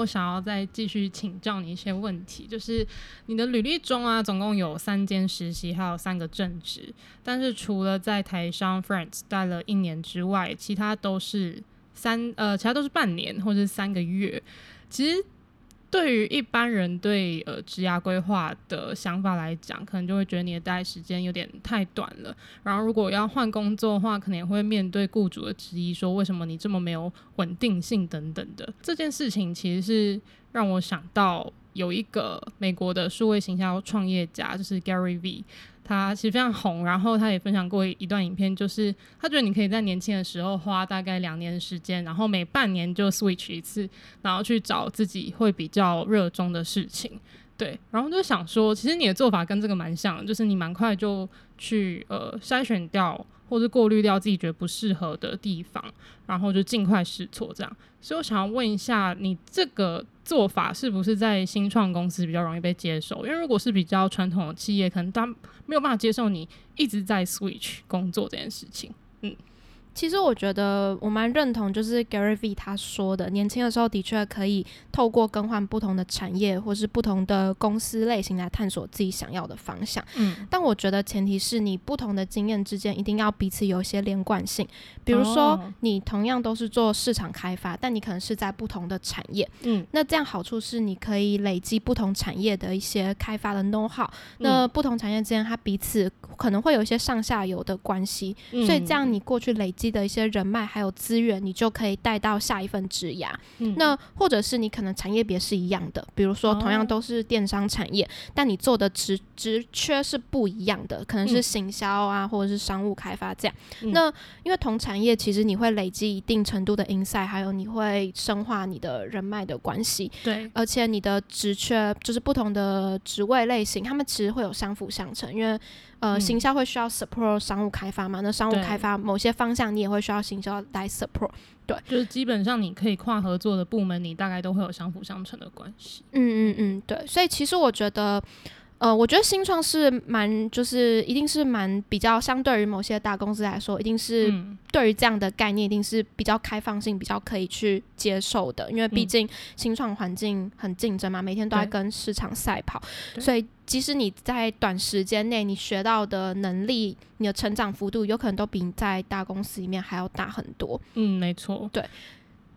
我想要再继续请教你一些问题，就是你的履历中啊，总共有三间实习，还有三个正职，但是除了在台商 Friends 待了一年之外，其他都是三呃，其他都是半年或者是三个月。其实对于一般人对呃职涯规划的想法来讲，可能就会觉得你的待时间有点太短了。然后如果要换工作的话，可能也会面对雇主的质疑，说为什么你这么没有稳定性等等的。这件事情其实是让我想到有一个美国的数位行销创业家，就是 Gary V。他其实非常红，然后他也分享过一段影片，就是他觉得你可以在年轻的时候花大概两年时间，然后每半年就 switch 一次，然后去找自己会比较热衷的事情。对，然后就想说，其实你的做法跟这个蛮像，就是你蛮快就去呃筛选掉或者过滤掉自己觉得不适合的地方，然后就尽快试错这样。所以我想要问一下，你这个。做法是不是在新创公司比较容易被接受？因为如果是比较传统的企业，可能他没有办法接受你一直在 switch 工作这件事情。嗯。其实我觉得我蛮认同，就是 Gary V 他说的，年轻的时候的确可以透过更换不同的产业或是不同的公司类型来探索自己想要的方向。嗯，但我觉得前提是你不同的经验之间一定要彼此有一些连贯性。比如说，你同样都是做市场开发，但你可能是在不同的产业。嗯，那这样好处是你可以累积不同产业的一些开发的 know how。那不同产业之间，它彼此可能会有一些上下游的关系，所以这样你过去累积的一些人脉还有资源，你就可以带到下一份职涯。嗯、那或者是你可能产业别是一样的，比如说同样都是电商产业，哦、但你做的职职缺是不一样的，可能是行销啊，嗯、或者是商务开发这样。嗯、那因为同产业，其实你会累积一定程度的 insight，还有你会深化你的人脉的关系。对，而且你的职缺就是不同的职位类型，他们其实会有相辅相成，因为。呃，嗯、行销会需要 support 商务开发嘛？那商务开发某些方向你也会需要行销来 support，对，就是基本上你可以跨合作的部门，你大概都会有相辅相成的关系。嗯嗯嗯，对，所以其实我觉得。呃，我觉得新创是蛮，就是一定是蛮比较，相对于某些大公司来说，一定是对于这样的概念，一定是比较开放性，比较可以去接受的。因为毕竟新创环境很竞争嘛，每天都在跟市场赛跑，所以即使你在短时间内你学到的能力，你的成长幅度有可能都比你在大公司里面还要大很多。嗯，没错，对。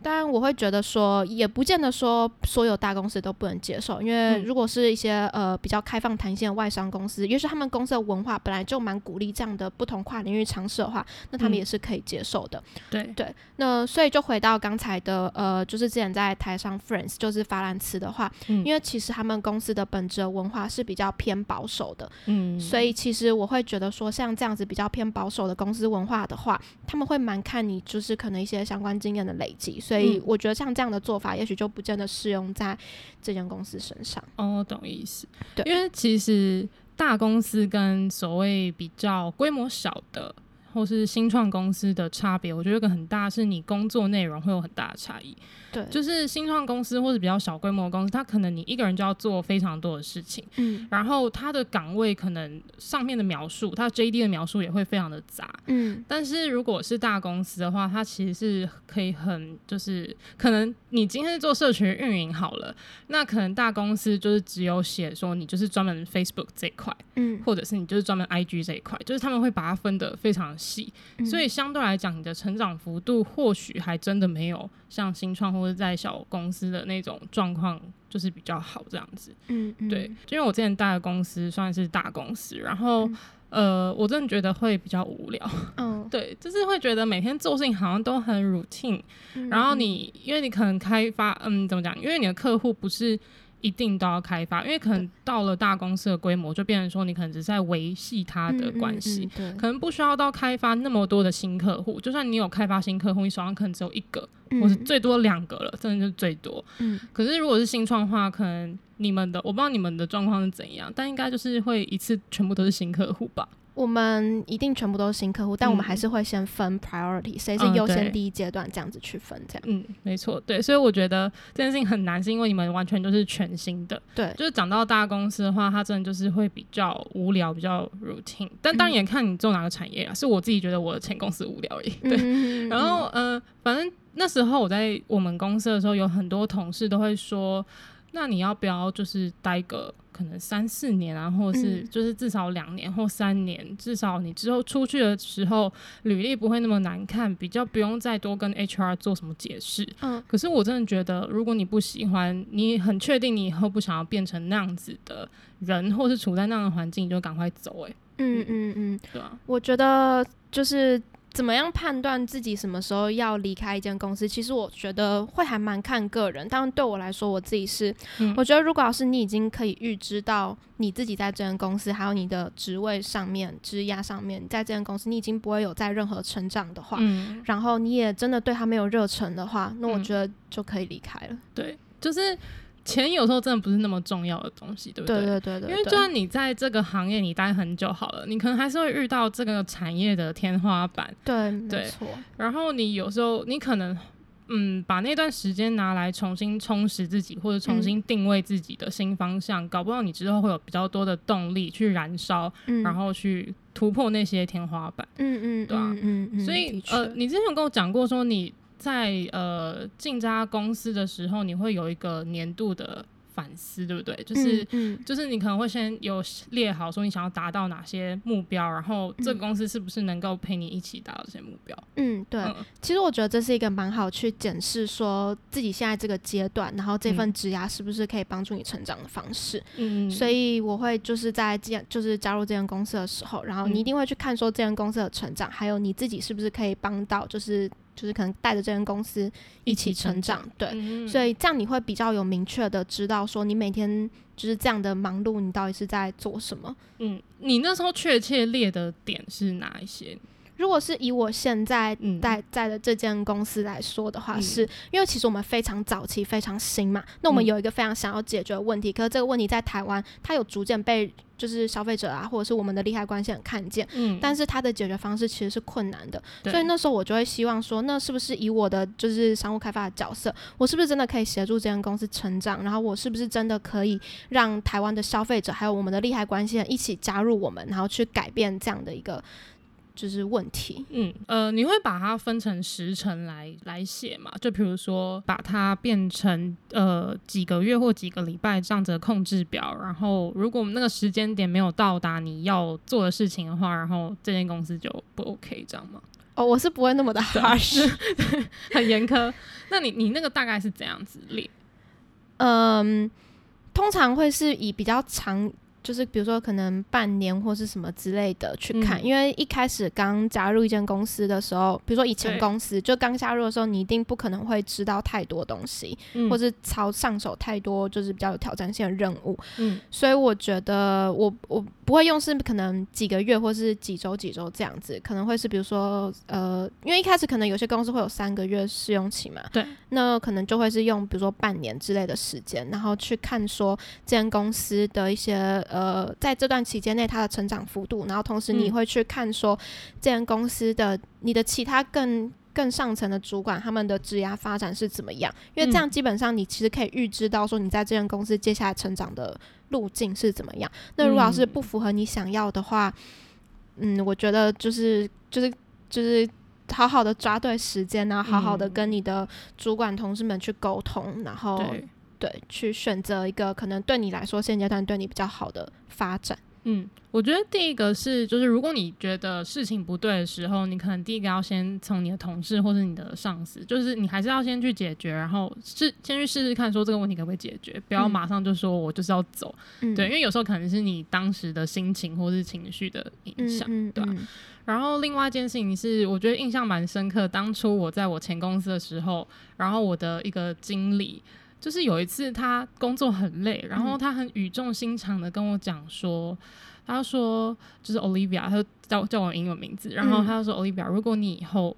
当然，我会觉得说，也不见得说所有大公司都不能接受，因为如果是一些呃比较开放弹性的外商公司，也许他们公司的文化本来就蛮鼓励这样的不同跨领域尝试的话，那他们也是可以接受的。嗯、对对，那所以就回到刚才的呃，就是之前在台上 Friends 就是法兰茨的话，嗯、因为其实他们公司的本质的文化是比较偏保守的，嗯，所以其实我会觉得说，像这样子比较偏保守的公司文化的话，他们会蛮看你就是可能一些相关经验的累积。所以我觉得像这样的做法，也许就不见得适用在这间公司身上。哦，懂意思。对，因为其实大公司跟所谓比较规模小的，或是新创公司的差别，我觉得有个很大，是你工作内容会有很大的差异。对，就是新创公司或者比较小规模的公司，它可能你一个人就要做非常多的事情，嗯，然后它的岗位可能上面的描述，它 JD 的描述也会非常的杂，嗯，但是如果是大公司的话，它其实是可以很就是可能你今天是做社群运营好了，那可能大公司就是只有写说你就是专门 Facebook 这一块，嗯，或者是你就是专门 IG 这一块，就是他们会把它分得非常细，嗯，所以相对来讲，你的成长幅度或许还真的没有像新创或或者在小公司的那种状况，就是比较好这样子。嗯，嗯，对，因为我之前待的公司算是大公司，然后、嗯、呃，我真的觉得会比较无聊。嗯，对，就是会觉得每天做事情好像都很 routine，嗯，然后你因为你可能开发，嗯，怎么讲？因为你的客户不是。一定都要开发，因为可能到了大公司的规模，就变成说你可能只是在维系他的关系，嗯嗯嗯、可能不需要到开发那么多的新客户。就算你有开发新客户，你手上可能只有一个，嗯、或是最多两个了，真的就是最多。嗯、可是如果是新创的话，可能你们的我不知道你们的状况是怎样，但应该就是会一次全部都是新客户吧。我们一定全部都是新客户，但我们还是会先分 priority，谁、嗯、是优先第一阶段这样子去分，这样。嗯，没错，对，所以我觉得这件事情很难，是因为你们完全都是全新的。对，就是讲到大公司的话，它真的就是会比较无聊，比较 routine。但当然也看你做哪个产业啊，嗯、是我自己觉得我的前公司无聊而已。对，嗯、然后嗯、呃，反正。那时候我在我们公司的时候，有很多同事都会说，那你要不要就是待个可能三四年啊，或者是就是至少两年或三年，嗯、至少你之后出去的时候履历不会那么难看，比较不用再多跟 HR 做什么解释。嗯，可是我真的觉得，如果你不喜欢，你很确定你以后不想要变成那样子的人，或是处在那样的环境，你就赶快走，欸。哎，嗯嗯嗯，对啊，我觉得就是。怎么样判断自己什么时候要离开一间公司？其实我觉得会还蛮看个人。当然对我来说，我自己是，嗯、我觉得如果要是你已经可以预知到你自己在这间公司，还有你的职位上面、职涯上面，在这间公司你已经不会有在任何成长的话，嗯、然后你也真的对他没有热忱的话，那我觉得就可以离开了。嗯、对，就是。钱有时候真的不是那么重要的东西，对不对？对对对对。因为就算你在这个行业你待很久好了，你可能还是会遇到这个产业的天花板。对，对，没错。然后你有时候你可能嗯，把那段时间拿来重新充实自己，或者重新定位自己的新方向，嗯、搞不好你之后会有比较多的动力去燃烧，嗯、然后去突破那些天花板。嗯嗯，对啊。嗯。所以呃，你之前有跟我讲过说你。在呃进这家公司的时候，你会有一个年度的反思，对不对？就是、嗯嗯、就是你可能会先有列好说你想要达到哪些目标，然后这个公司是不是能够陪你一起达到这些目标？嗯，对。嗯、其实我觉得这是一个蛮好去检视说自己现在这个阶段，然后这份职涯是不是可以帮助你成长的方式。嗯，所以我会就是在这样就是加入这间公司的时候，然后你一定会去看说这间公司的成长，还有你自己是不是可以帮到就是。就是可能带着这间公司一起成长，对，嗯、所以这样你会比较有明确的知道说你每天就是这样的忙碌，你到底是在做什么？嗯，你那时候确切列的点是哪一些？如果是以我现在在在的这间公司来说的话，是因为其实我们非常早期、非常新嘛。那我们有一个非常想要解决的问题，可是这个问题在台湾，它有逐渐被就是消费者啊，或者是我们的利害关系人看见。嗯。但是它的解决方式其实是困难的，所以那时候我就会希望说，那是不是以我的就是商务开发的角色，我是不是真的可以协助这间公司成长？然后我是不是真的可以让台湾的消费者还有我们的利害关系人一起加入我们，然后去改变这样的一个。就是问题，嗯呃，你会把它分成时程来来写嘛？就比如说把它变成呃几个月或几个礼拜这样子的控制表，然后如果我们那个时间点没有到达你要做的事情的话，然后这间公司就不 OK，这样吗？哦，我是不会那么的 harsh，很严苛。那你你那个大概是怎样子列？嗯，通常会是以比较长。就是比如说可能半年或是什么之类的去看，嗯、因为一开始刚加入一间公司的时候，比如说以前公司就刚加入的时候，你一定不可能会知道太多东西，嗯、或是操上手太多就是比较有挑战性的任务。嗯，所以我觉得我我不会用是可能几个月或是几周几周这样子，可能会是比如说呃，因为一开始可能有些公司会有三个月试用期嘛，对，那可能就会是用比如说半年之类的时间，然后去看说这间公司的一些。呃，在这段期间内，它的成长幅度，然后同时你会去看说，这间公司的你的其他更更上层的主管他们的职涯发展是怎么样？因为这样基本上你其实可以预知到说，你在这间公司接下来成长的路径是怎么样。那如果要是不符合你想要的话，嗯，我觉得就是就是就是好好的抓对时间，然后好好的跟你的主管同事们去沟通，然后。对，去选择一个可能对你来说现阶段对你比较好的发展。嗯，我觉得第一个是，就是如果你觉得事情不对的时候，你可能第一个要先从你的同事或是你的上司，就是你还是要先去解决，然后试先去试试看，说这个问题可不可以解决，不要马上就说我就是要走。嗯、对，因为有时候可能是你当时的心情或是情绪的影响，嗯嗯嗯、对吧？然后另外一件事情是，我觉得印象蛮深刻，当初我在我前公司的时候，然后我的一个经理。就是有一次他工作很累，然后他很语重心长的跟我讲说，他说就是 Olivia，他就叫叫我英文名字，然后他说 Olivia，如果你以后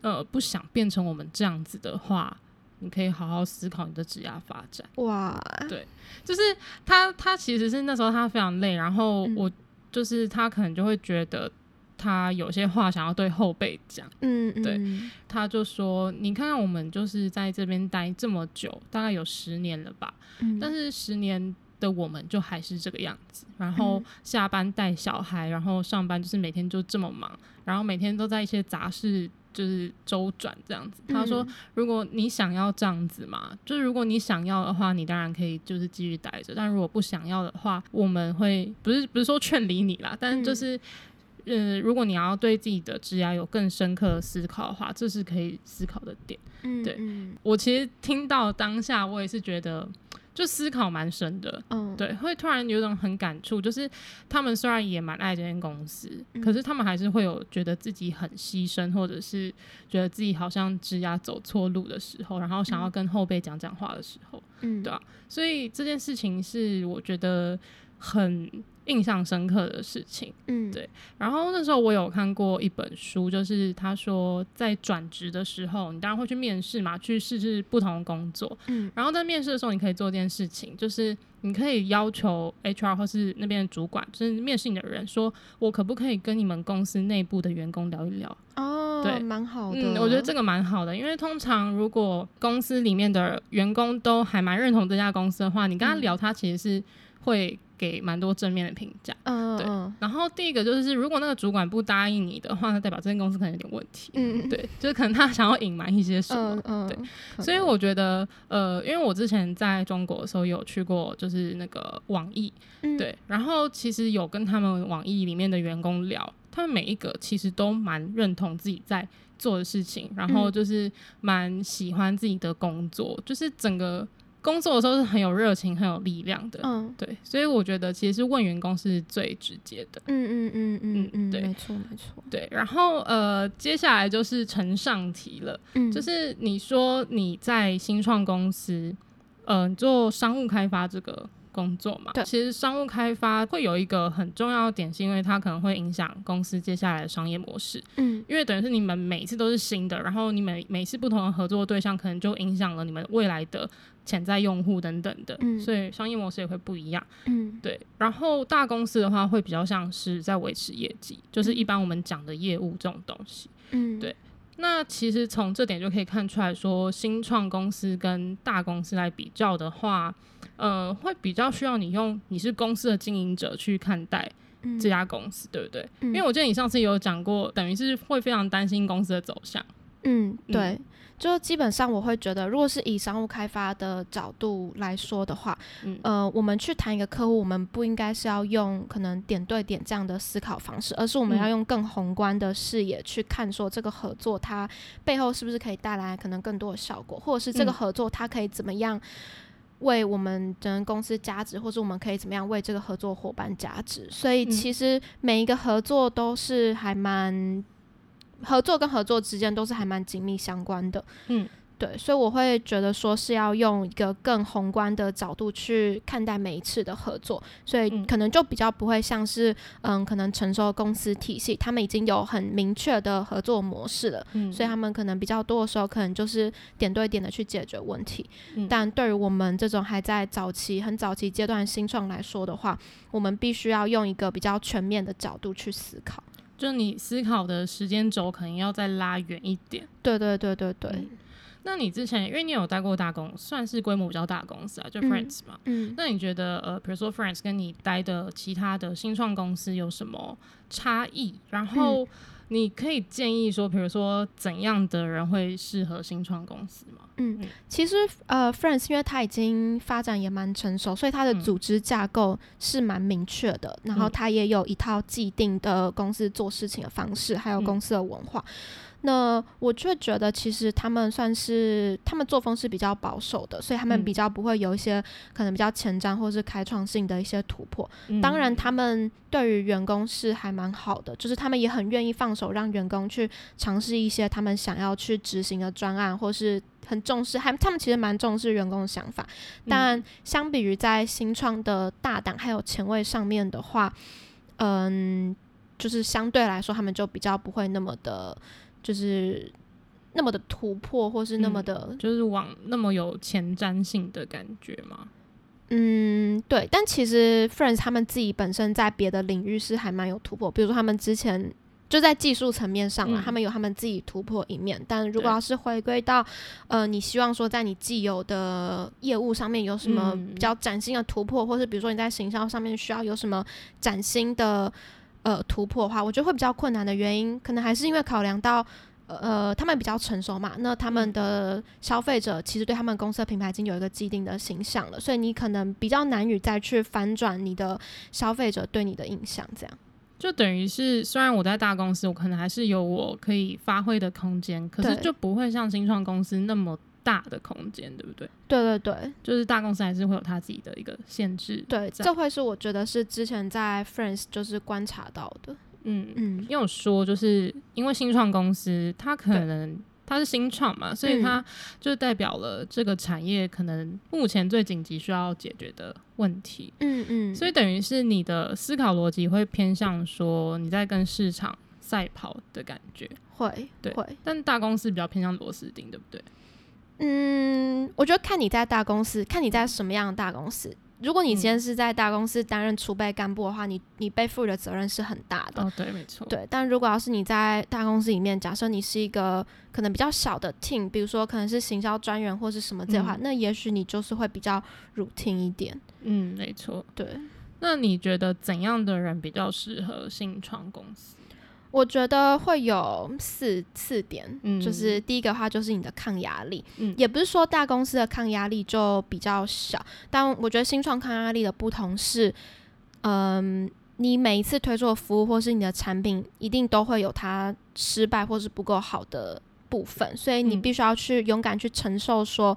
呃不想变成我们这样子的话，你可以好好思考你的职业发展。哇，对，就是他他其实是那时候他非常累，然后我就是他可能就会觉得。他有些话想要对后辈讲，嗯，嗯，对，他就说：“你看看我们就是在这边待这么久，大概有十年了吧，嗯，但是十年的我们就还是这个样子。然后下班带小孩，然后上班就是每天就这么忙，然后每天都在一些杂事就是周转这样子。他说，如果你想要这样子嘛，嗯、就是如果你想要的话，你当然可以就是继续待着。但如果不想要的话，我们会不是不是说劝离你啦，但是就是。嗯呃，如果你要对自己的职涯有更深刻的思考的话，这是可以思考的点。嗯，对我其实听到当下，我也是觉得就思考蛮深的。嗯，对，会突然有种很感触，就是他们虽然也蛮爱这间公司，嗯，可是他们还是会有觉得自己很牺牲，或者是觉得自己好像职涯走错路的时候，然后想要跟后辈讲讲话的时候，嗯，对啊，所以这件事情是我觉得很。印象深刻的事情，嗯，对。然后那时候我有看过一本书，就是他说在转职的时候，你当然会去面试嘛，去试试不同的工作，嗯。然后在面试的时候，你可以做一件事情，就是你可以要求 HR 或是那边的主管，就是面试你的人，说我可不可以跟你们公司内部的员工聊一聊？哦，对，蛮好的。嗯，我觉得这个蛮好的，因为通常如果公司里面的员工都还蛮认同这家公司的话，你跟他聊，他其实是会。给蛮多正面的评价，嗯，对。然后第一个就是，如果那个主管不答应你的话，那代表这间公司可能有点问题，嗯，对，就是可能他想要隐瞒一些什么，嗯，对。所以我觉得，呃，因为我之前在中国的时候有去过，就是那个网易，对，然后其实有跟他们网易里面的员工聊，他们每一个其实都蛮认同自己在做的事情，然后就是蛮喜欢自己的工作，就是整个。工作的时候是很有热情、很有力量的，嗯，对，所以我觉得其实是问员工是最直接的，嗯嗯嗯嗯嗯，对，没错没错，对。然后呃，接下来就是呈上题了，嗯，就是你说你在新创公司，嗯、呃，做商务开发这个。工作嘛，对，其实商务开发会有一个很重要的点，是因为它可能会影响公司接下来的商业模式。嗯，因为等于是你们每次都是新的，然后你们每次不同的合作对象，可能就影响了你们未来的潜在用户等等的。嗯，所以商业模式也会不一样。嗯，对。然后大公司的话，会比较像是在维持业绩，就是一般我们讲的业务这种东西。嗯，对。那其实从这点就可以看出来说，新创公司跟大公司来比较的话，呃，会比较需要你用你是公司的经营者去看待这家公司，嗯、对不对？嗯、因为我记得你上次有讲过，等于是会非常担心公司的走向。嗯，对。嗯就基本上我会觉得，如果是以商务开发的角度来说的话，嗯、呃，我们去谈一个客户，我们不应该是要用可能点对点这样的思考方式，而是我们要用更宏观的视野去看，说这个合作它背后是不是可以带来可能更多的效果，或者是这个合作它可以怎么样为我们整个公司加值，或者我们可以怎么样为这个合作伙伴加值。所以其实每一个合作都是还蛮。合作跟合作之间都是还蛮紧密相关的，嗯，对，所以我会觉得说是要用一个更宏观的角度去看待每一次的合作，所以可能就比较不会像是，嗯，可能成熟公司体系，他们已经有很明确的合作模式了，嗯，所以他们可能比较多的时候，可能就是点对点的去解决问题，嗯，但对于我们这种还在早期、很早期阶段新创来说的话，我们必须要用一个比较全面的角度去思考。就你思考的时间轴可能要再拉远一点。对对对对对。嗯、那你之前因为你有待过大公司，算是规模比较大的公司啊，就 Friends 嘛。嗯。嗯，那你觉得呃，比如说 Friends 跟你待的其他的新创公司有什么差异？然后。嗯你可以建议说，比如说怎样的人会适合新创公司吗？嗯，其实呃，Friends 因为它已经发展也蛮成熟，所以它的组织架构是蛮明确的，嗯、然后它也有一套既定的公司做事情的方式，还有公司的文化。嗯那我却觉得，其实他们算是他们作风是比较保守的，所以他们比较不会有一些可能比较前瞻或是开创性的一些突破。嗯、当然，他们对于员工是还蛮好的，就是他们也很愿意放手让员工去尝试一些他们想要去执行的专案，或是很重视，还他们其实蛮重视员工的想法。但相比于在新创的大胆还有前卫上面的话，嗯，就是相对来说，他们就比较不会那么的。就是那么的突破，或是那么的，嗯、就是往那么有前瞻性的感觉吗？嗯，对。但其实 Friends 他们自己本身在别的领域是还蛮有突破，比如说他们之前就在技术层面上啊，嗯、他们有他们自己突破一面。但如果要是回归到呃，你希望说在你既有的业务上面有什么比较崭新的突破，嗯、或是比如说你在行销上面需要有什么崭新的。呃，突破的话，我觉得会比较困难的原因，可能还是因为考量到，呃，他们比较成熟嘛，那他们的消费者其实对他们公司的品牌已经有一个既定的形象了，所以你可能比较难以再去反转你的消费者对你的印象，这样。就等于是，虽然我在大公司，我可能还是有我可以发挥的空间，可是就不会像新创公司那么大的空间，对不对？对对对，就是大公司还是会有它自己的一个限制。对，这会是我觉得是之前在 Friends 就是观察到的。嗯嗯，因为我说就是因为新创公司，它可能。它是新创嘛，所以它就代表了这个产业可能目前最紧急需要解决的问题。嗯嗯，所以等于是你的思考逻辑会偏向说你在跟市场赛跑的感觉。会，对，会。但大公司比较偏向螺丝钉，对不对？嗯，我觉得看你在大公司，看你在什么样的大公司。如果你今天是在大公司担任储备干部的话，你你背负的责任是很大的。哦，对，没错。对，但如果要是你在大公司里面，假设你是一个可能比较小的 team，比如说可能是行销专员或是什么这样的话，嗯、那也许你就是会比较 routine 一点。嗯，没错。对。那你觉得怎样的人比较适合新创公司？我觉得会有四四点，嗯，就是第一个话就是你的抗压力，嗯，也不是说大公司的抗压力就比较小，但我觉得新创抗压力的不同是，嗯，你每一次推出的服务或是你的产品，一定都会有它失败或是不够好的部分，所以你必须要去勇敢去承受说。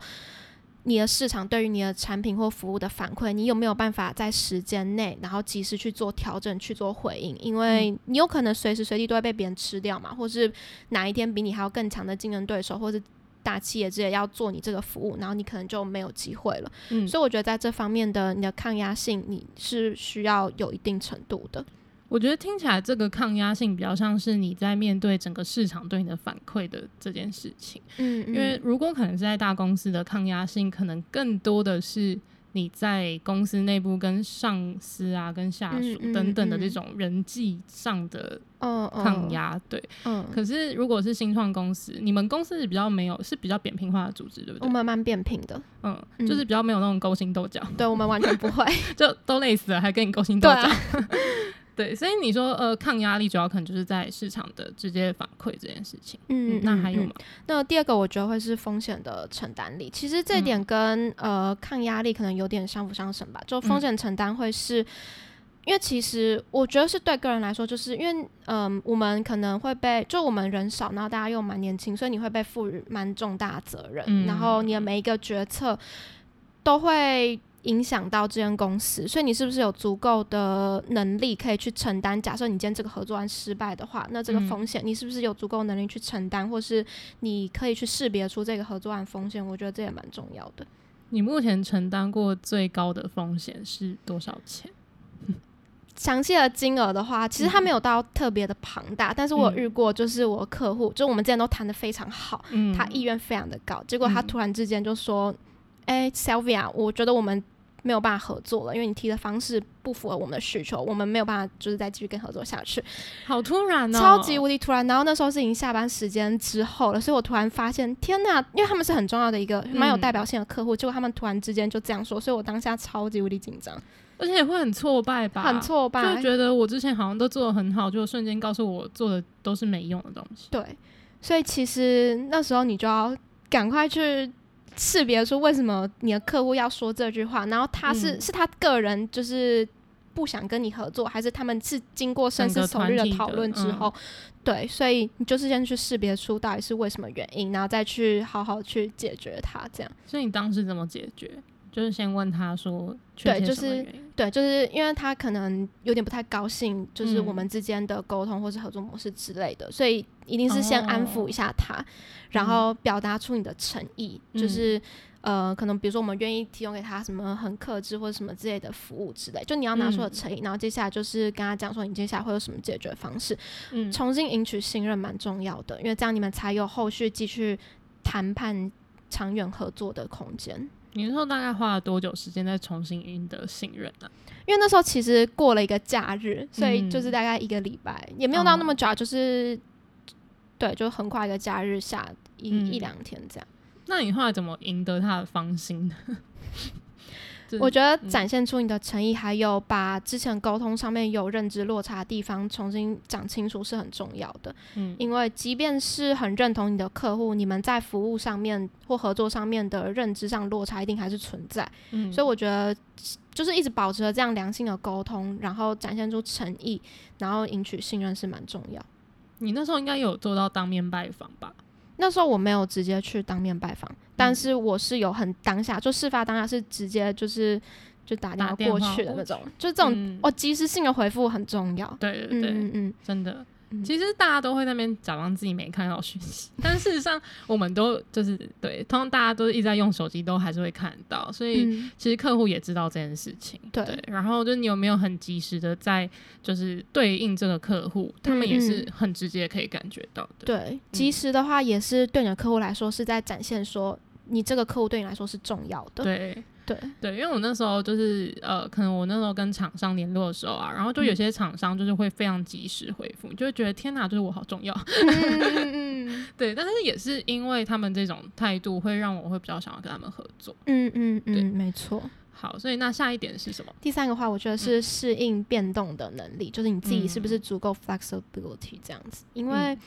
你的市场对于你的产品或服务的反馈，你有没有办法在时间内，然后及时去做调整、去做回应？因为你有可能随时随地都会被别人吃掉嘛，或是哪一天比你还要更强的竞争对手，或是大企业之类要做你这个服务，然后你可能就没有机会了。嗯，所以我觉得在这方面的你的抗压性，你是需要有一定程度的。我觉得听起来这个抗压性比较像是你在面对整个市场对你的反馈的这件事情。嗯，嗯，因为如果可能是在大公司的抗压性，可能更多的是你在公司内部跟上司啊、跟下属等等的这种人际上的抗压。对，嗯。可是如果是新创公司，你们公司是比较没有，是比较扁平化的组织，对不对？我们蛮扁平的，嗯，就是比较没有那种勾心斗角。对，我们完全不会，就都累死了，还跟你勾心斗角。对，所以你说呃，抗压力主要可能就是在市场的直接反馈这件事情。嗯，嗯，那还有吗？那第二个我觉得会是风险的承担力。其实这点跟、嗯、呃抗压力可能有点相辅相成吧。就风险承担会是、嗯，因为其实我觉得是对个人来说，就是因为嗯、呃，我们可能会被就我们人少，然后大家又蛮年轻，所以你会被赋予蛮重大责任、嗯，然后你的每一个决策都会。影响到这间公司，所以你是不是有足够的能力可以去承担？假设你今天这个合作案失败的话，那这个风险你是不是有足够能力去承担，或是你可以去识别出这个合作案风险？我觉得这也蛮重要的。你目前承担过最高的风险是多少钱？详细的金额的话，其实它没有到特别的庞大，嗯，但是我遇过，就是我客户，就我们之前都谈的非常好，嗯，他意愿非常的高，结果他突然之间就说。哎、欸，Sylvia，我觉得我们没有办法合作了，因为你提的方式不符合我们的需求，我们没有办法就是再继续跟合作下去。好突然哦，超级无敌突然。然后那时候是已经下班时间之后了，所以我突然发现，天哪！因为他们是很重要的一个蛮有代表性的客户，嗯，结果他们突然之间就这样说，所以我当下超级无敌紧张，而且也会很挫败吧？很挫败，就觉得我之前好像都做的很好，就瞬间告诉我做的都是没用的东西。对，所以其实那时候你就要赶快去。识别出为什么你的客户要说这句话，然后他是、嗯、是他个人就是不想跟你合作，还是他们是经过深思熟虑的讨论之后、嗯，对，所以你就是先去识别出到底是为什么原因，然后再去好好去解决它，这样。所以你当时怎么解决？就是先问他说，对，就是对，就是因为他可能有点不太高兴，就是我们之间的沟通或是合作模式之类的、嗯，所以一定是先安抚一下他，哦、然后表达出你的诚意，嗯、就是呃，可能比如说我们愿意提供给他什么很克制或者什么之类的服务之类，就你要拿出的诚意、嗯，然后接下来就是跟他讲说你接下来会有什么解决方式，嗯，重新赢取信任蛮重要的，因为这样你们才有后续继续谈判长远合作的空间。你那时候大概花了多久时间再重新赢得信任呢、啊？因为那时候其实过了一个假日，所以就是大概一个礼拜、嗯，也没有到那么久，就是、哦、对，就很快一个假日下一、嗯、一两天这样。那你后来怎么赢得他的芳心呢？我觉得展现出你的诚意，还有把之前沟通上面有认知落差的地方重新讲清楚是很重要的。嗯，因为即便是很认同你的客户，你们在服务上面或合作上面的认知上落差一定还是存在。嗯，所以我觉得就是一直保持着这样良性的沟通，然后展现出诚意，然后赢取信任是蛮重要。你那时候应该有做到当面拜访吧？那时候我没有直接去当面拜访，嗯，但是我是有很当下，就事发当下是直接就是就打电话过去的那种，就这种，嗯，哦，及时性的回复很重要。对对对，嗯嗯，真的。其实大家都会在那边假装自己没看到讯息，但事实上我们都就是对，通常大家都一直在用手机，都还是会看到，所以其实客户也知道这件事情。嗯、对，然后就是你有没有很及时的在就是对应这个客户，他们也是很直接可以感觉到的。对，及时的话也是对你的客户来说是在展现说你这个客户对你来说是重要的。对。对对，因为我那时候就是呃，可能我那时候跟厂商联络的时候啊，然后就有些厂商就是会非常及时回复，嗯、就会觉得天哪，就是我好重要。嗯嗯、对，但是也是因为他们这种态度，会让我会比较想要跟他们合作。嗯嗯嗯，对没错。好，所以那下一点是什么？第三个话，我觉得是适应变动的能力，嗯、就是你自己是不是足够 flexibility 这样子，因为。嗯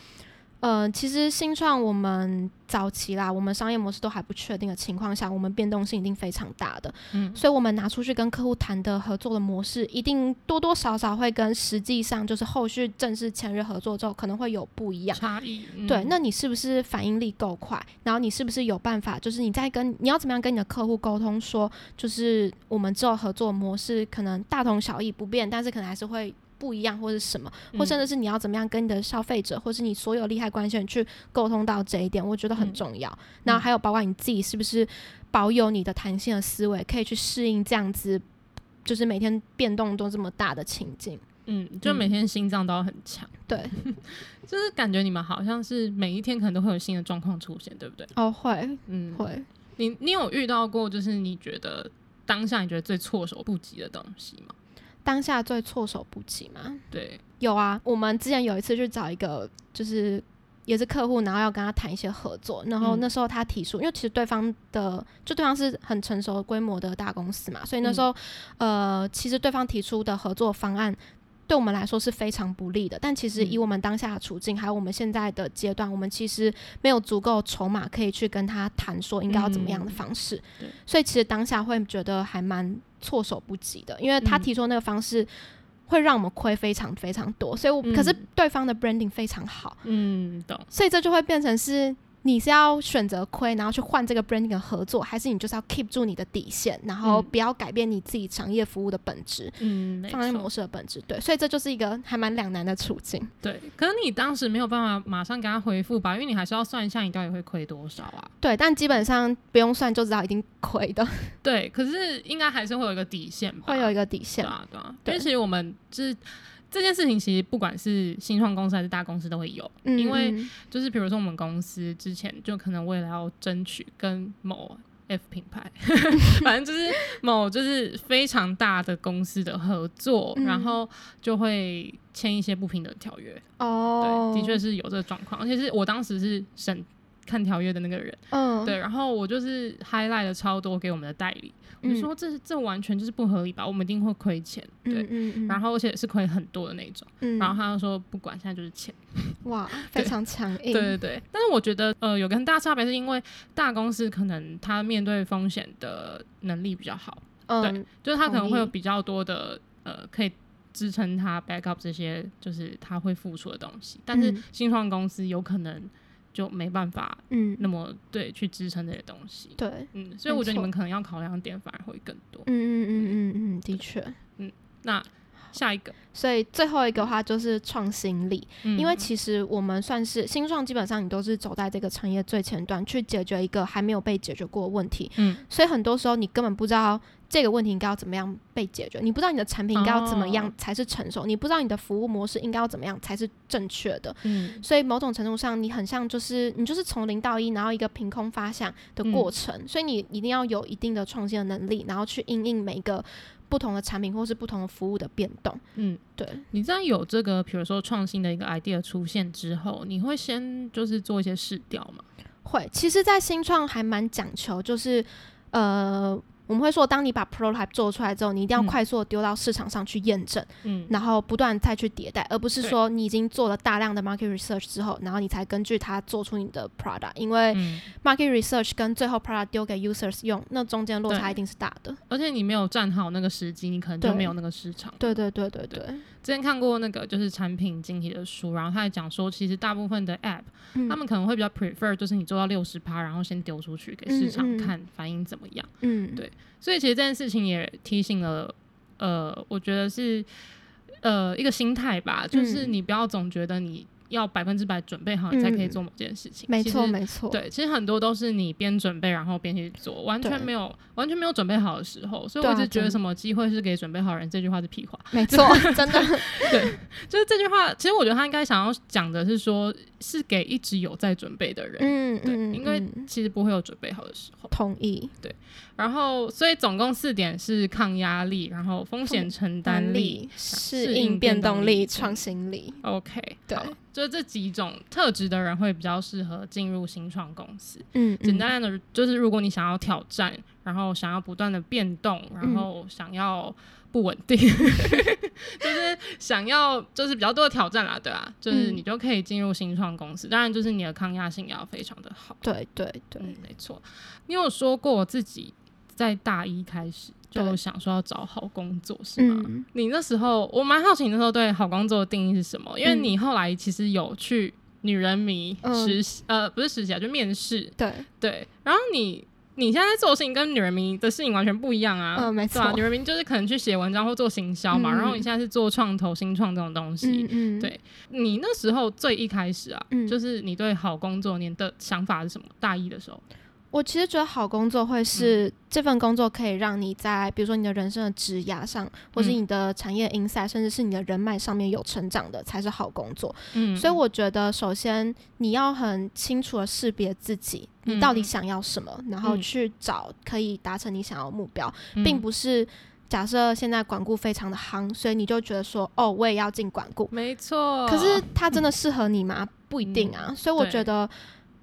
呃，其实新创我们早期啦，我们商业模式都还不确定的情况下，我们变动性一定非常大的。嗯，所以我们拿出去跟客户谈的合作的模式，一定多多少少会跟实际上就是后续正式签约合作之后可能会有不一样差异。嗯、对，那你是不是反应力够快？然后你是不是有办法？就是你在跟你要怎么样跟你的客户沟通说，就是我们之后合作模式可能大同小异不变，但是可能还是会。不一样，或是什么，或甚至是你要怎么样跟你的消费者，嗯、或是你所有利害关系人去沟通到这一点，我觉得很重要。那、嗯、还有包括你自己是不是保有你的弹性的思维，可以去适应这样子，就是每天变动都这么大的情境。嗯，就每天心脏都要很强。对，就是感觉你们好像是每一天可能都会有新的状况出现，对不对？哦，会，嗯，会。你你有遇到过，就是你觉得当下你觉得最措手不及的东西吗？当下最措手不及嘛？对，有啊。我们之前有一次去找一个，就是也是客户，然后要跟他谈一些合作。然后那时候他提出，嗯、因为其实对方的就对方是很成熟规模的大公司嘛，所以那时候、嗯、呃，其实对方提出的合作方案对我们来说是非常不利的。但其实以我们当下的处境，还有我们现在的阶段，我们其实没有足够筹码可以去跟他谈说应该要怎么样的方式。嗯、所以其实当下会觉得还蛮。措手不及的，因为他提出那个方式会让我们亏非常非常多，所以我、嗯、可是对方的 branding 非常好，嗯，懂，所以这就会变成是。你是要选择亏，然后去换这个 branding 的合作，还是你就是要 keep 住你的底线，然后不要改变你自己商业服务的本质，嗯，商业模式的本质，对，所以这就是一个还蛮两难的处境。对，可是你当时没有办法马上给他回复吧，因为你还是要算一下你到底会亏多少啊。对，但基本上不用算就知道一定亏的。对，可是应该还是会有一个底线吧？会有一个底线，对啊，对啊。对，其实我们就是。这件事情其实不管是新创公司还是大公司都会有，嗯、因为就是比如说我们公司之前就可能为了要争取跟某 F 品牌，反正就是某就是非常大的公司的合作，嗯、然后就会签一些不平等条约。哦，对，的确是有这个状况，而且是我当时是审看条约的那个人。嗯，对，然后我就是 highlight 了超多给我们的代理。我就说这这完全就是不合理吧？我们一定会亏钱，对，嗯嗯嗯、然后而且是亏很多的那种。嗯、然后他就说不管，现在就是钱。哇，非常强硬。对对对，但是我觉得呃，有个很大差别是因为大公司可能他面对风险的能力比较好，嗯、对，就是他可能会有比较多的呃可以支撑他 back up 这些就是他会付出的东西，但是新创公司有可能。就没办法，嗯，那么对去支撑这些东西，对，嗯，所以我觉得你们可能要考量点反而会更多，嗯嗯嗯嗯嗯，的确，嗯，那下一个，所以最后一个话就是创新力，嗯、因为其实我们算是新创，基本上你都是走在这个产业最前端去解决一个还没有被解决过的问题，嗯，所以很多时候你根本不知道。这个问题应该要怎么样被解决？你不知道你的产品应该要怎么样才是成熟，哦、你不知道你的服务模式应该要怎么样才是正确的。嗯，所以某种程度上，你很像就是你就是从零到一，然后一个凭空发想的过程。嗯、所以你一定要有一定的创新的能力，然后去应应每一个不同的产品或是不同的服务的变动。嗯，对。你在有这个比如说创新的一个 idea 出现之后，你会先就是做一些试调吗？会。其实，在新创还蛮讲求，就是呃。我们会说，当你把 prototype 做出来之后，你一定要快速的丢到市场上去验证，嗯，然后不断再去迭代，而不是说你已经做了大量的 market research 之后，然后你才根据它做出你的 product。因为 market research 跟最后 product 丢给 users 用，那中间落差一定是大的。而且你没有站好那个时机，你可能就没有那个市场。对对对对对，对。之前看过那个就是产品经理的书，然后他也讲说，其实大部分的 app，嗯，他们可能会比较 prefer 就是你做到六十趴，然后先丢出去给市场看反应怎么样。嗯，对。所以其实这件事情也提醒了，呃，我觉得是呃一个心态吧，就是你不要总觉得你。要百分之百准备好，你才可以做某件事情。没错，没错。对，其实很多都是你边准备，然后边去做，完全没有完全没有准备好的时候。所以我一直觉得什么机会是给准备好人，这句话是屁话。没错，真的。对，就是这句话。其实我觉得他应该想要讲的是说，是给一直有在准备的人。嗯对嗯。因为其实不会有准备好的时候。同意。对。然后，所以总共四点是抗压力，然后风险承担力、适应变动力、创新力。OK，对，就这几种特质的人会比较适合进入新创公司。嗯，简单的就是，如果你想要挑战，然后想要不断的变动，然后想要不稳定，就是想要就是比较多的挑战啦，对啊，就是你就可以进入新创公司。当然，就是你的抗压性也要非常的好。对对对，嗯，没错。你有说过自己。在大一开始就想说要找好工作是吗？嗯、你那时候我蛮好奇，你那时候对好工作的定义是什么？因为你后来其实有去女人迷实习，嗯、呃，不是实习啊，就面试。对对。然后你你现在在做的事情跟女人迷的事情完全不一样啊。嗯，没错。女人迷就是可能去写文章或做行销嘛，嗯、然后你现在是做创投、新创这种东西。嗯，嗯对。你那时候最一开始啊，嗯、就是你对好工作你的想法是什么？大一的时候。我其实觉得好工作会是这份工作可以让你在比如说你的人生的职涯上，或是你的产业 insight，甚至是你的人脉上面有成长的才是好工作。嗯，所以我觉得首先你要很清楚的识别自己，你到底想要什么，然后去找可以达成你想要的目标，并不是假设现在管顾非常的夯，所以你就觉得说哦，我也要进管顾。没错。可是它真的适合你吗？不一定啊。所以我觉得。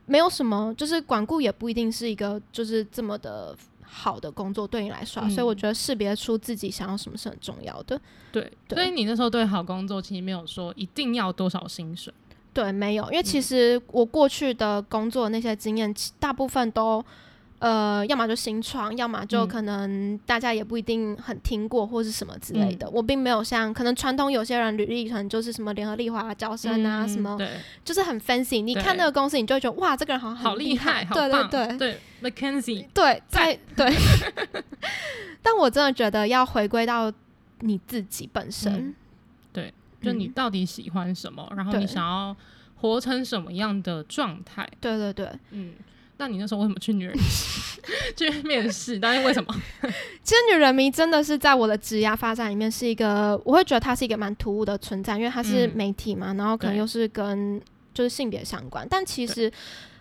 没有什么，就是管顾也不一定是一个就是这么的好的工作对你来说，嗯、所以我觉得识别出自己想要什么是很重要的。对，对所以你那时候对好工作其实没有说一定要多少薪水。对，没有，因为其实我过去的工作那些经验，大部分都。呃，要么就新创，要么就可能大家也不一定很听过或是什么之类的。嗯、我并没有像可能传统有些人履历可能就是什么联合利华、招生啊，嗯、什么，对就是很 fancy。你看那个公司，你就会觉得哇，这个人好像好厉害，对对对，对，McKinsey，对，在对。但我真的觉得要回归到你自己本身，嗯、对，就你到底喜欢什么，嗯、然后你想要活成什么样的状态？对对对，嗯。那你那时候为什么去女人迷 去面试？但是为什么？其实女人迷真的是在我的职涯发展里面是一个，我会觉得它是一个蛮突兀的存在，因为它是媒体嘛，嗯、然后可能又是跟就是性别相关。但其实，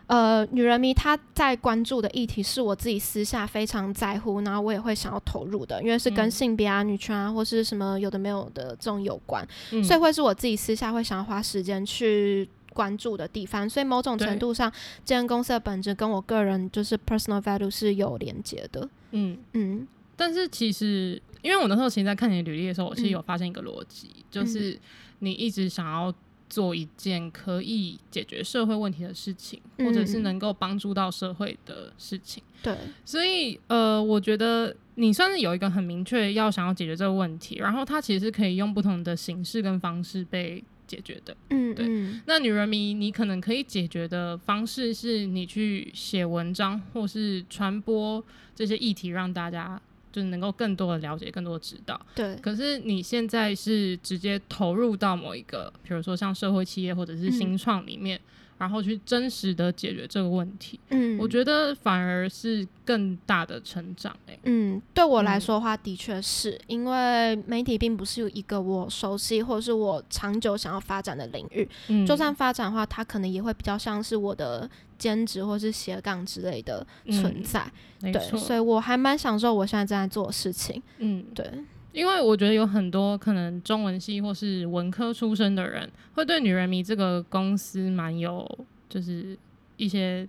呃，女人迷她在关注的议题是我自己私下非常在乎，然后我也会想要投入的，因为是跟性别啊、女权啊或是什么有的没有的这种有关，嗯、所以会是我自己私下会想要花时间去。关注的地方，所以某种程度上，对这间公司的本质跟我个人就是 personal value 是有连接的。嗯嗯，但是其实，因为我那时候其实，在看你履历的时候，我其实有发现一个逻辑，嗯、就是你一直想要做一件可以解决社会问题的事情，嗯、或者是能够帮助到社会的事情。对，所以呃，我觉得你算是有一个很明确要想要解决这个问题，然后它其实可以用不同的形式跟方式被。解决的，嗯，对。那女人迷，你可能可以解决的方式是你去写文章，或是传播这些议题，让大家就是能够更多的了解，更多的知道。对。可是你现在是直接投入到某一个，比如说像社会企业或者是新创里面。嗯然后去真实的解决这个问题，嗯，我觉得反而是更大的成长，欸，嗯，对我来说的话，的确是，嗯，因为媒体并不是一个我熟悉或者是我长久想要发展的领域，嗯，就算。发展的话，它可能也会比较像是我的兼职或是斜杠之类的存在，嗯，对，所以我还蛮享受我现在正在做的事情，嗯，对。因为我觉得有很多可能中文系或是文科出身的人，会对女人迷这个公司蛮有，就是一些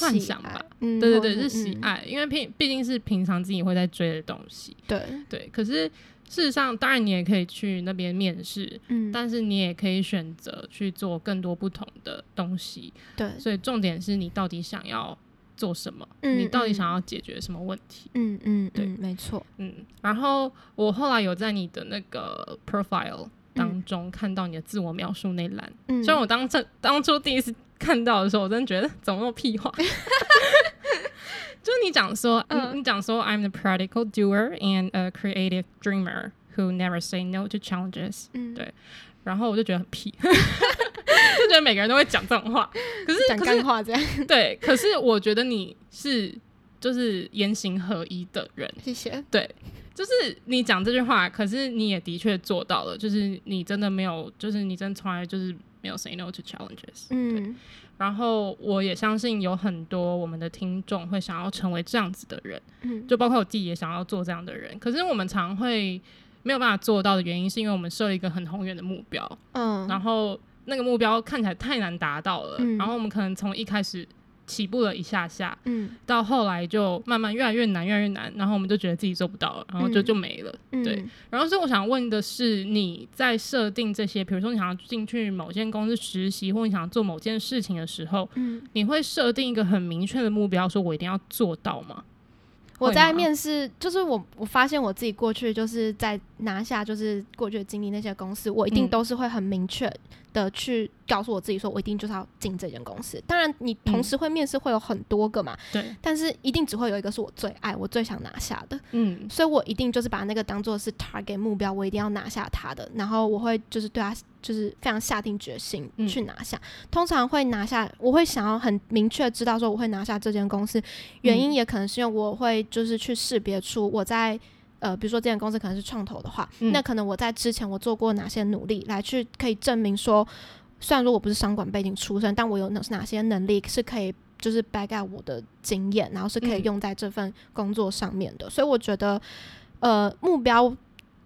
幻想吧，嗯，对对对，是喜爱，嗯、因为毕毕竟是平常自己会在追的东西，对。对。可是事实上，当然你也可以去那边面试，嗯，但是你也可以选择去做更多不同的东西，对。所以重点是你到底想要做什么？嗯、你到底想要解决什么问题？嗯嗯，对，嗯、没错，嗯。然后我后来有在你的那个 profile 当中看到你的自我描述那栏，嗯，虽然我当这当初第一次。看到的时候，我真的觉得 怎么那么屁话？就是你讲说，嗯、你讲说，I'm the practical doer and a creative dreamer who never say no to challenges。嗯，对。然后我就觉得很屁，就觉得每个人都会讲这种话。可是讲干话这样。对，可是我觉得你是就是言行合一的人。谢谢。对，就是你讲这句话，可是你也的确做到了，就是你真的没有，就是你真的从来就是。没有 say no to challenges。嗯，然后我也相信有很多我们的听众会想要成为这样子的人，嗯，就包括我自己也想要做这样的人。可是我们常会没有办法做到的原因，是因为我们设了一个很宏远的目标，嗯，然后那个目标看起来太难达到了，嗯，然后我们可能从一开始。起步了一下下，嗯，到后来就慢慢越来越难，越来越难，然后我们就觉得自己做不到了，然后就就没了，嗯、对。然后所以我想问的是，你在设定这些，比如说你想要进去某间公司实习，或你想要做某件事情的时候，嗯，你会设定一个很明确的目标，说我一定要做到吗？我在面试，就是我我发现我自己过去就是在拿下，就是过去的经历那些公司，我一定都是会很明确的去告诉我自己，说我一定就是要进这间公司。当然，你同时会面试会有很多个嘛，对，但是一定只会有一个是我最爱、我最想拿下的，嗯，所以我一定就是把那个当做是 target 目标，我一定要拿下它的。然后我会就是对他就是非常下定决心去拿下。通常会拿下，我会想要很明确知道说我会拿下这间公司，原因也可能是因为我会就是去识别出我在。呃，比如说这间公司可能是创投的话，嗯、那可能我在之前我做过哪些努力，来去可以证明说，虽然说我不是商管背景出身，但我有哪哪些能力是可以就是 back up 我的经验，然后是可以用在这份工作上面的。嗯、所以我觉得，呃，目标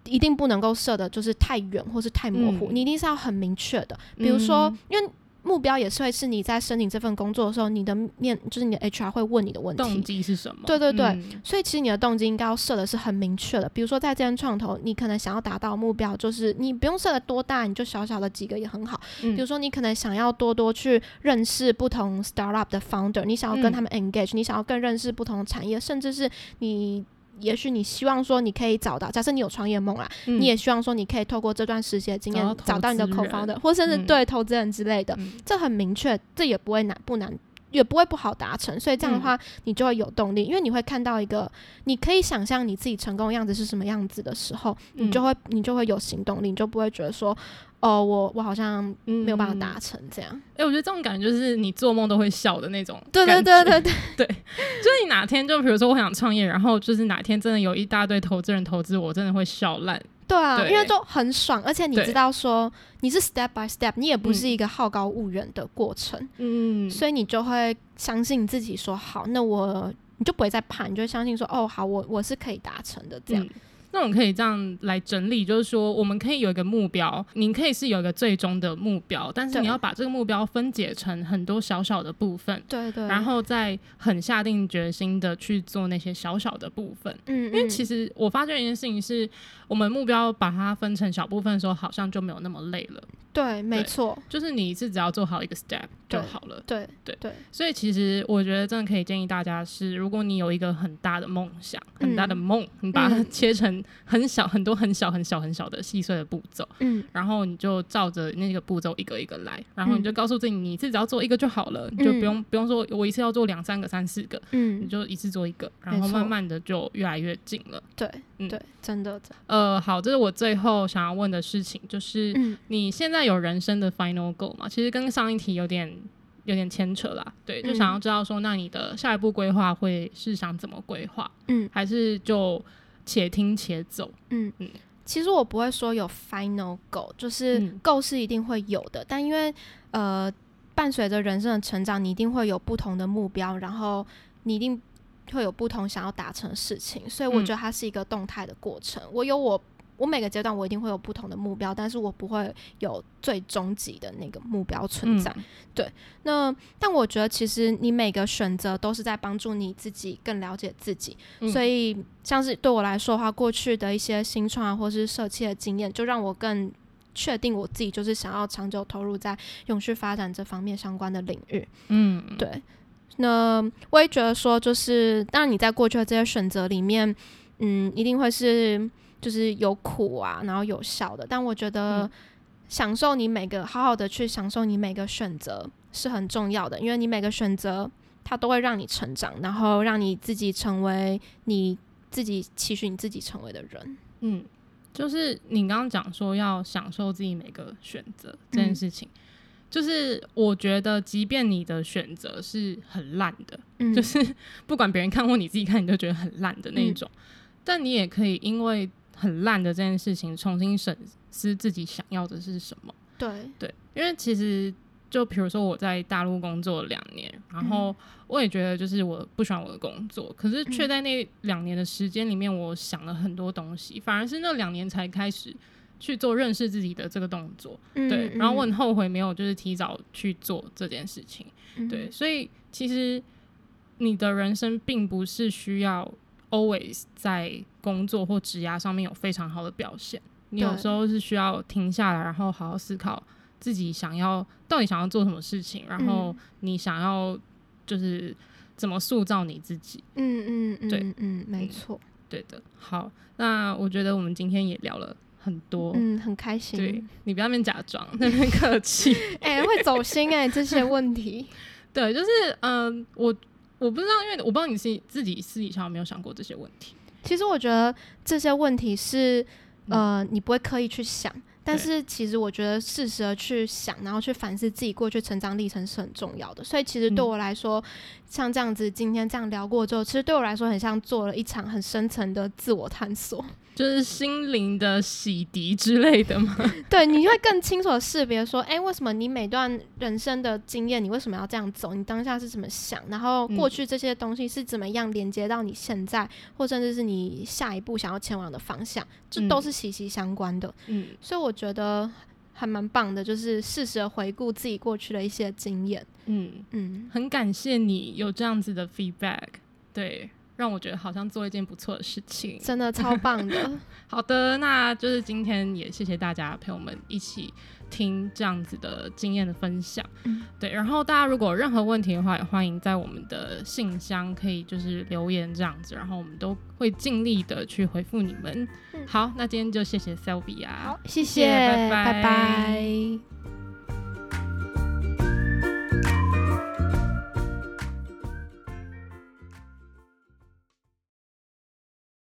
一定不能够设的就是太远或是太模糊，嗯、你一定是要很明确的。比如说，嗯、因为目标也是会是你在申请这份工作的时候，你的面就是你的 HR 会问你的问题，动机是什么？对对对，嗯、所以其实你的动机应该要设的是很明确的。比如说在这间创投，你可能想要达到目标，就是你不用设的多大，你就小小的几个也很好。嗯、比如说你可能想要多多去认识不同 startup 的 founder，你想要跟他们 engage，、嗯、你想要更认识不同的产业，甚至是你。也许你希望说你可以找到，假设你有创业梦啦，嗯、你也希望说你可以透过这段实习的经验找到你的 co-founder，或甚至对投资人之类的，嗯、这很明确，这也不会难不难，也不会不好达成，所以这样的话你就会有动力，嗯、因为你会看到一个你可以想象你自己成功的样子是什么样子的时候，嗯、你就会你就会有行动力，你就不会觉得说。哦，我我好像没有办法达成这样。哎、嗯欸，我觉得这种感觉就是你做梦都会笑的那种。对对对对对 对，就是你哪天就比如说我想创业，然后就是哪天真的有一大堆投资人投资，我真的会笑烂。对啊，对因为就很爽，而且你知道说你是 step by step，你也不是一个好高骛远的过程。嗯，所以你就会相信自己说好，那我你就不会再怕，你就会相信说哦好，我我是可以达成的这样。嗯那我们可以这样来整理，就是说，我们可以有一个目标，你可以是有一个最终的目标，但是你要把这个目标分解成很多小小的部分，对对，然后再很下定决心的去做那些小小的部分。嗯，因为其实我发觉一件事情是，我们目标把它分成小部分的时候，好像就没有那么累了。对，没错，就是你是只要做好一个 step 就好了。对对对，所以其实我觉得真的可以建议大家是，如果你有一个很大的梦想，很大的梦，你把它切成很小、很多、很小、很小、很小的细碎的步骤，嗯，然后你就照着那个步骤一个一个来，然后你就告诉自己，你自己只要做一个就好了，你就不用不用说我一次要做两三个、三四个，嗯，你就一次做一个，然后慢慢的就越来越近了。对，嗯，对，真的。呃，好，这是我最后想要问的事情，就是你现在。有人生的 final goal 吗？其实跟上一题有点有点牵扯啦。对，就想要知道说，那你的下一步规划会是想怎么规划？嗯，还是就且听且走？嗯嗯，其实我不会说有 final goal，就是 goal 是一定会有的，嗯、但因为呃，伴随着人生的成长，你一定会有不同的目标，然后你一定会有不同想要达成的事情，所以我觉得它是一个动态的过程。嗯、我有我。我每个阶段我一定会有不同的目标，但是我不会有最终极的那个目标存在。嗯、对，那但我觉得其实你每个选择都是在帮助你自己更了解自己，嗯、所以像是对我来说的话，过去的一些新创或是设计的经验，就让我更确定我自己就是想要长久投入在永续发展这方面相关的领域。嗯，对。那我也觉得说，就是当然你在过去的这些选择里面，嗯，一定会是就是有苦啊，然后有笑的。但我觉得享受你每个好好的去享受你每个选择是很重要的，因为你每个选择它都会让你成长，然后让你自己成为你自己期许你自己成为的人。嗯，就是你刚刚讲说要享受自己每个选择这件事情。嗯就是我觉得，即便你的选择是很烂的，嗯、就是不管别人看或你自己看，你都觉得很烂的那一种，嗯、但你也可以因为很烂的这件事情，重新审视自己想要的是什么。对。对，因为其实就比如说我在大陆工作两年，然后我也觉得就是我不喜欢我的工作，可是却在那两年的时间里面，我想了很多东西，反而是那两年才开始。去做认识自己的这个动作，嗯、对，然后我很后悔没有就是提早去做这件事情，嗯、对，所以其实你的人生并不是需要 always 在工作或职涯上面有非常好的表现，你有时候是需要停下来，然后好好思考自己想要到底想要做什么事情，然后你想要就是怎么塑造你自己，嗯嗯嗯，对，嗯，没错，对的，好，那我觉得我们今天也聊了。很多，嗯，很开心。对，你不要面假装，那边客气。哎、欸，会走心哎、欸，这些问题。对，就是嗯、呃，我我不知道，因为我不知道你是自己私底下有没有想过这些问题。其实我觉得这些问题是呃，你不会刻意去想，嗯、但是其实我觉得适时的去想，然后去反思自己过去成长历程是很重要的。所以其实对我来说，嗯、像这样子今天这样聊过之后，其实对我来说很像做了一场很深层的自我探索。就是心灵的洗涤之类的吗？对，你会更清楚的识别说，哎、欸，为什么你每段人生的经验，你为什么要这样走？你当下是怎么想？然后过去这些东西是怎么样连接到你现在，嗯、或甚至是你下一步想要前往的方向，这都是息息相关的。嗯，所以我觉得还蛮棒的，就是适时的回顾自己过去的一些经验。嗯嗯，很感谢你有这样子的 feedback。对。让我觉得好像做一件不错的事情，真的超棒的。好的，那就是今天也谢谢大家陪我们一起听这样子的经验的分享。嗯，对。然后大家如果有任何问题的话，也欢迎在我们的信箱可以就是留言这样子，然后我们都会尽力的去回复你们。嗯，好，那今天就谢谢 Sylvia，好，谢谢，拜拜。拜拜。